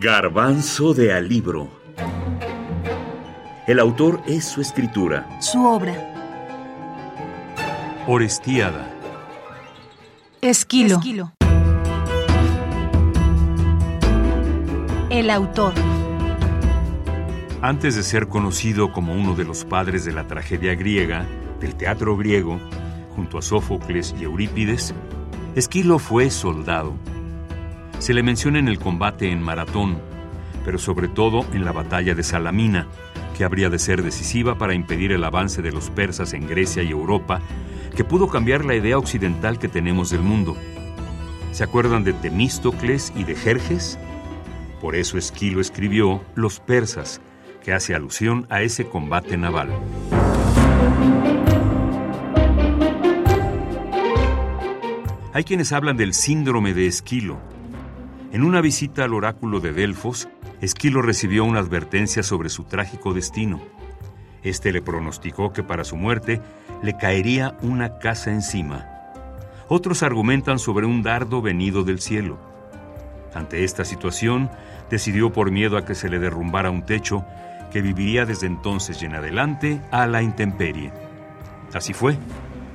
Garbanzo de Alibro. El autor es su escritura. Su obra. Orestiada. Esquilo. Esquilo. El autor. Antes de ser conocido como uno de los padres de la tragedia griega, del teatro griego, junto a Sófocles y Eurípides, Esquilo fue soldado. Se le menciona en el combate en Maratón, pero sobre todo en la batalla de Salamina, que habría de ser decisiva para impedir el avance de los persas en Grecia y Europa, que pudo cambiar la idea occidental que tenemos del mundo. ¿Se acuerdan de Temístocles y de Jerjes? Por eso Esquilo escribió Los persas, que hace alusión a ese combate naval. Hay quienes hablan del síndrome de Esquilo. En una visita al oráculo de Delfos, Esquilo recibió una advertencia sobre su trágico destino. Este le pronosticó que para su muerte le caería una casa encima. Otros argumentan sobre un dardo venido del cielo. Ante esta situación, decidió por miedo a que se le derrumbara un techo, que viviría desde entonces y en adelante a la intemperie. Así fue,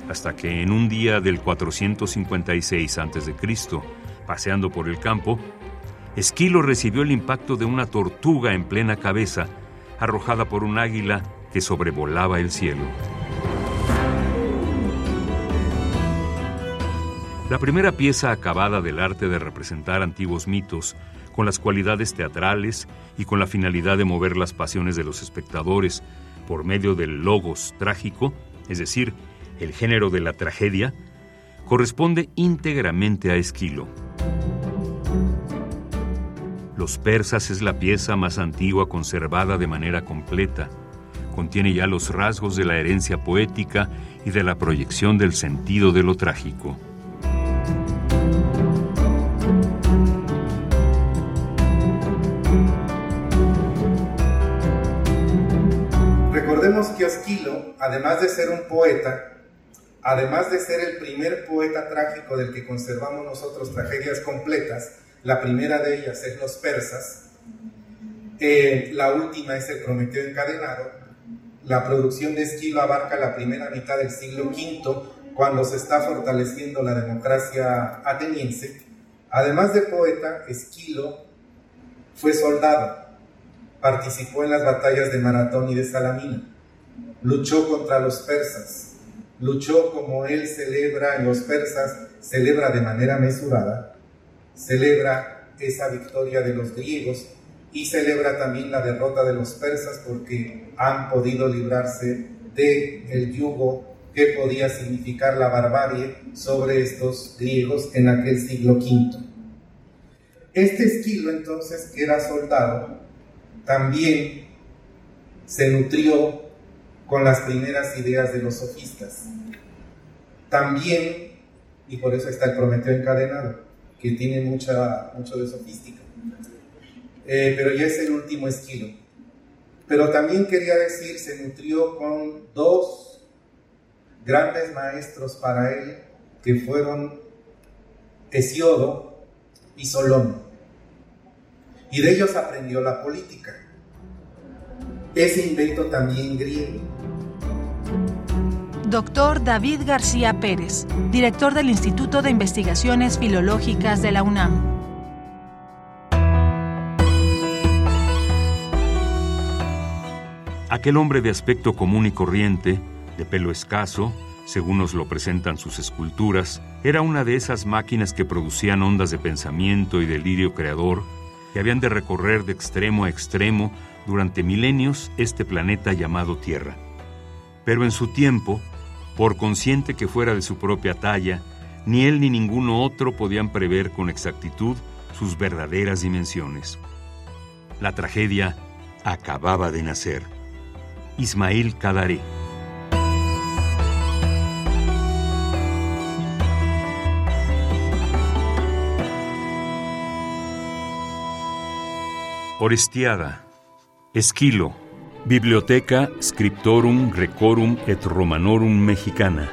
hasta que en un día del 456 a.C., paseando por el campo, Esquilo recibió el impacto de una tortuga en plena cabeza, arrojada por un águila que sobrevolaba el cielo. La primera pieza acabada del arte de representar antiguos mitos, con las cualidades teatrales y con la finalidad de mover las pasiones de los espectadores por medio del logos trágico, es decir, el género de la tragedia, corresponde íntegramente a Esquilo. Los persas es la pieza más antigua conservada de manera completa. Contiene ya los rasgos de la herencia poética y de la proyección del sentido de lo trágico. Recordemos que Esquilo, además de ser un poeta, además de ser el primer poeta trágico del que conservamos nosotros tragedias completas, la primera de ellas es Los Persas, eh, la última es El Prometeo Encadenado, la producción de Esquilo abarca la primera mitad del siglo V, cuando se está fortaleciendo la democracia ateniense. Además de poeta, Esquilo fue soldado, participó en las batallas de Maratón y de Salamina, luchó contra los persas, luchó como él celebra en los persas, celebra de manera mesurada, celebra esa victoria de los griegos y celebra también la derrota de los persas porque han podido librarse de el yugo que podía significar la barbarie sobre estos griegos en aquel siglo V. Este Esquilo entonces, que era soldado, también se nutrió con las primeras ideas de los sofistas. También, y por eso está el Prometeo encadenado, que tiene mucha, mucho de sofística, eh, pero ya es el último esquilo. Pero también quería decir, se nutrió con dos grandes maestros para él, que fueron Hesiodo y Solón. Y de ellos aprendió la política. Ese invento también griego. Doctor David García Pérez, director del Instituto de Investigaciones Filológicas de la UNAM. Aquel hombre de aspecto común y corriente, de pelo escaso, según nos lo presentan sus esculturas, era una de esas máquinas que producían ondas de pensamiento y delirio creador que habían de recorrer de extremo a extremo durante milenios este planeta llamado Tierra. Pero en su tiempo, por consciente que fuera de su propia talla, ni él ni ninguno otro podían prever con exactitud sus verdaderas dimensiones. La tragedia acababa de nacer. Ismail Kadaré. Orestiada, Esquilo, Biblioteca Scriptorum Recorum et Romanorum Mexicana.